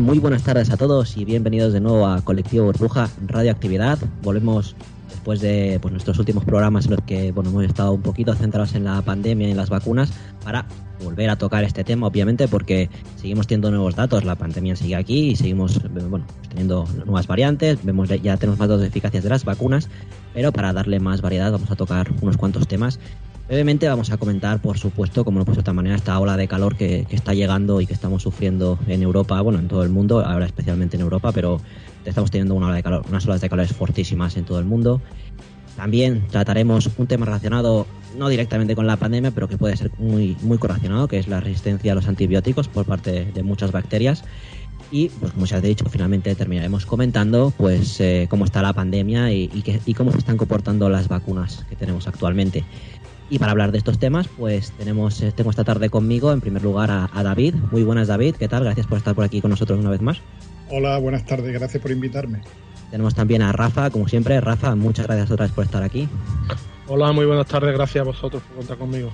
Muy buenas tardes a todos y bienvenidos de nuevo a Colectivo Burbuja Radioactividad. Volvemos después de pues, nuestros últimos programas en los que bueno, hemos estado un poquito centrados en la pandemia y en las vacunas para volver a tocar este tema, obviamente, porque seguimos teniendo nuevos datos. La pandemia sigue aquí y seguimos teniendo nuevas variantes. Vemos ya tenemos más datos de eficacia de las vacunas, pero para darle más variedad vamos a tocar unos cuantos temas Brevemente vamos a comentar, por supuesto, como no puedo de otra manera, esta ola de calor que, está llegando y que estamos sufriendo en Europa, bueno, en todo el mundo, ahora especialmente en Europa, pero estamos teniendo una ola de calor, unas olas de calor fortísimas en todo el mundo. También trataremos un tema relacionado, no directamente con la pandemia, pero que puede ser muy, muy correlacionado, que es la resistencia a los antibióticos por parte de muchas bacterias. Y, pues como ya he dicho, finalmente terminaremos comentando pues eh, cómo está la pandemia y cómo se están comportando las vacunas que tenemos actualmente. Y para hablar de estos temas, pues tenemos eh, tengo esta tarde conmigo, en primer lugar, a, David. Muy buenas, David. ¿Qué tal? Gracias por estar por aquí con nosotros una vez más. Hola, buenas tardes. Gracias por invitarme. Tenemos también a Rafa, como siempre. Rafa, muchas gracias otra vez por estar aquí. Hola, muy buenas tardes. Gracias a vosotros por contar conmigo.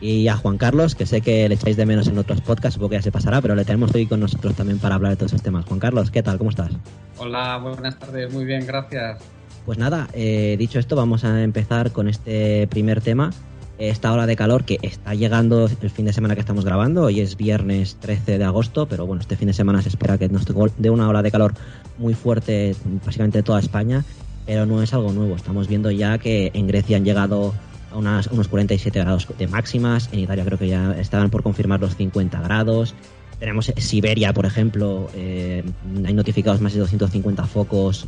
Y a Juan Carlos, que sé que le echáis de menos en otros podcasts, supongo que ya se pasará, pero le tenemos hoy con nosotros también para hablar de todos esos temas. Juan Carlos, ¿qué tal? ¿Cómo estás? Hola, buenas tardes. Muy bien, gracias. Pues nada, eh, dicho esto, vamos a empezar con este primer tema esta ola de calor que está llegando el fin de semana que estamos grabando. Hoy es viernes 13 de agosto, pero bueno, este fin de semana se espera que nos dé una ola de calor muy fuerte, básicamente toda España, pero no es algo nuevo. Estamos viendo ya que en Grecia han llegado a unos 47 grados de máximas, en Italia creo que ya estaban por confirmar los 50 grados. Tenemos Siberia, por ejemplo, eh, hay notificados más de 250 focos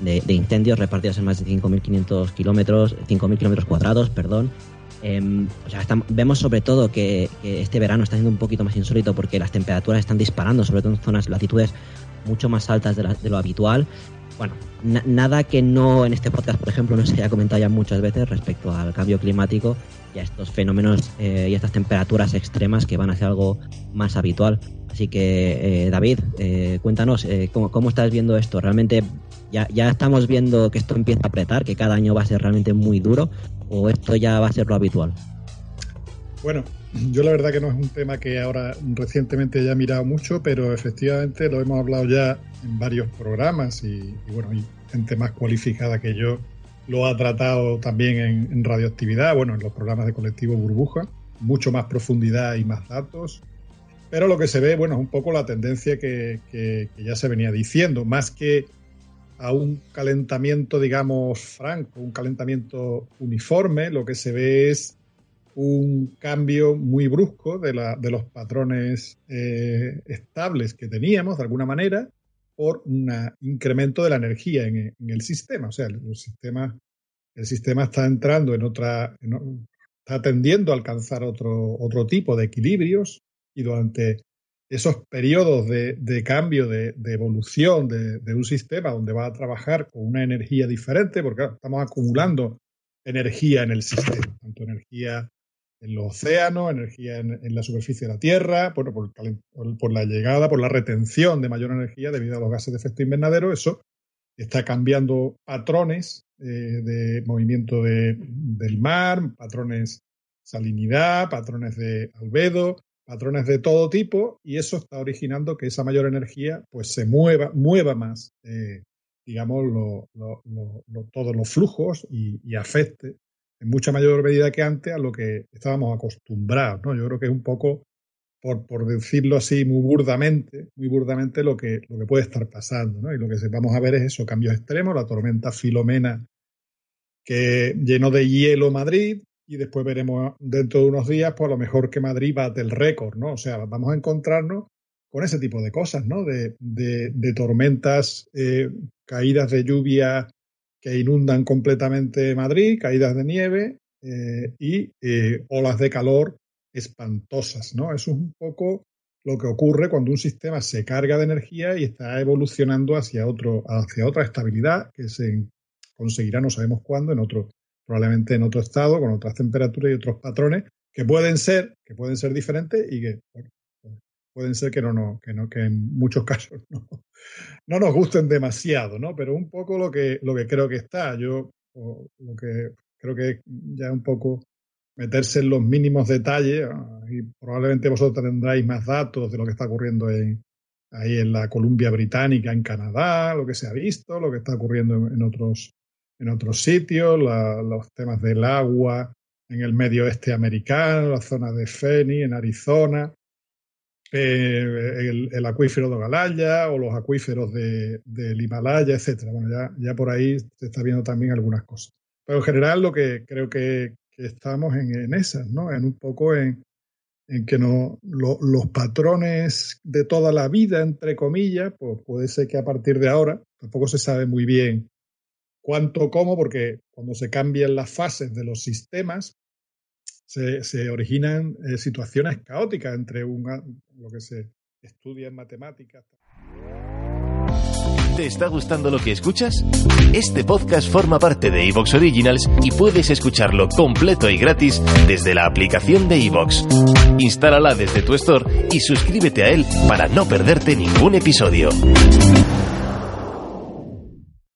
de, incendios repartidos en más de 5.500 kilómetros, 5.000 kilómetros cuadrados, perdón. Em, o sea, vemos sobre todo que, este verano está siendo un poquito más insólito porque las temperaturas están disparando, sobre todo en zonas, latitudes mucho más altas de, lo habitual. Bueno, nada que no en este podcast, por ejemplo, no se haya comentado ya muchas veces respecto al cambio climático y a estos fenómenos eh, y estas temperaturas extremas que van a ser algo más habitual. Así que, eh, David, eh, cuéntanos, ¿cómo, ¿cómo, estás viendo esto? ¿Realmente ya, ya estamos viendo que esto empieza a apretar, que cada año va a ser realmente muy duro? ¿O esto ya va a ser lo habitual? Bueno, yo la verdad que no es un tema que ahora recientemente haya mirado mucho, pero efectivamente lo hemos hablado ya en varios programas y, bueno, y gente más cualificada que yo lo ha tratado también en, radioactividad, bueno, en los programas de colectivo Burbuja, mucho más profundidad y más datos. Pero lo que se ve, bueno, es un poco la tendencia que, ya se venía diciendo, más que a un calentamiento, digamos, franco, un calentamiento uniforme, lo que se ve es un cambio muy brusco de, los patrones eh, estables que teníamos, de alguna manera, por un incremento de la energía en, el sistema. O sea, el, sistema, el sistema está entrando en otra, está tendiendo a alcanzar otro, otro tipo de equilibrios y durante esos periodos de, cambio, de, evolución de, un sistema donde va a trabajar con una energía diferente, porque estamos acumulando energía en el sistema, tanto energía en los océanos, energía en, la superficie de la Tierra, por, por, la llegada, por la retención de mayor energía debido a los gases de efecto invernadero, eso está cambiando patrones eh, de movimiento del mar, patrones salinidad, patrones de albedo, patrones de todo tipo, y eso está originando que esa mayor energía pues se mueva, mueva más, eh, digamos, todos los flujos y afecte en mucha mayor medida que antes a lo que estábamos acostumbrados, ¿no? Yo creo que es un poco, por, por decirlo así muy burdamente, muy burdamente lo que, lo que puede estar pasando, ¿no? Y lo que vamos a ver es eso, cambios extremos, la tormenta Filomena que llenó de hielo Madrid, y después veremos dentro de unos días, pues a lo mejor que Madrid bate el récord, ¿no? O sea, vamos a encontrarnos con ese tipo de cosas, ¿no? De, de, tormentas, eh, caídas de lluvia que inundan completamente Madrid, caídas de nieve eh, y eh, olas de calor espantosas, ¿no? Eso es un poco lo que ocurre cuando un sistema se carga de energía y está evolucionando hacia, otro, hacia otra estabilidad que se conseguirá, no sabemos cuándo, en otro, probablemente en otro estado, con otras temperaturas y otros patrones que pueden ser, que pueden ser diferentes y que pueden ser que no, no, que no, que en muchos casos no, no nos gusten demasiado, ¿no? Pero un poco lo que, lo que creo que está. Yo lo que creo que ya un poco meterse en los mínimos detalles ah, y probablemente vosotros tendráis más datos de lo que está ocurriendo en, ahí en la Columbia Británica, en Canadá, lo que se ha visto, lo que está ocurriendo en otros en otros sitios, los temas del agua en el medio oeste americano, la zona de Feni, en Arizona, eh, el, acuífero de Galaya o los acuíferos de, del Himalaya, etcétera. Bueno, ya, ya por ahí se está viendo también algunas cosas. Pero en general lo que creo que, estamos en, en, esas, ¿no? En un poco en, en que no, los patrones de toda la vida, entre comillas, pues puede ser que a partir de ahora, tampoco se sabe muy bien cuánto cómo, porque cuando se cambian las fases de los sistemas, se, originan eh, situaciones caóticas entre lo que se estudia en matemáticas. ¿Te está gustando lo que escuchas? Este podcast forma parte de Evox Originals y puedes escucharlo completo y gratis desde la aplicación de Evox. Instálala desde tu store y suscríbete a él para no perderte ningún episodio.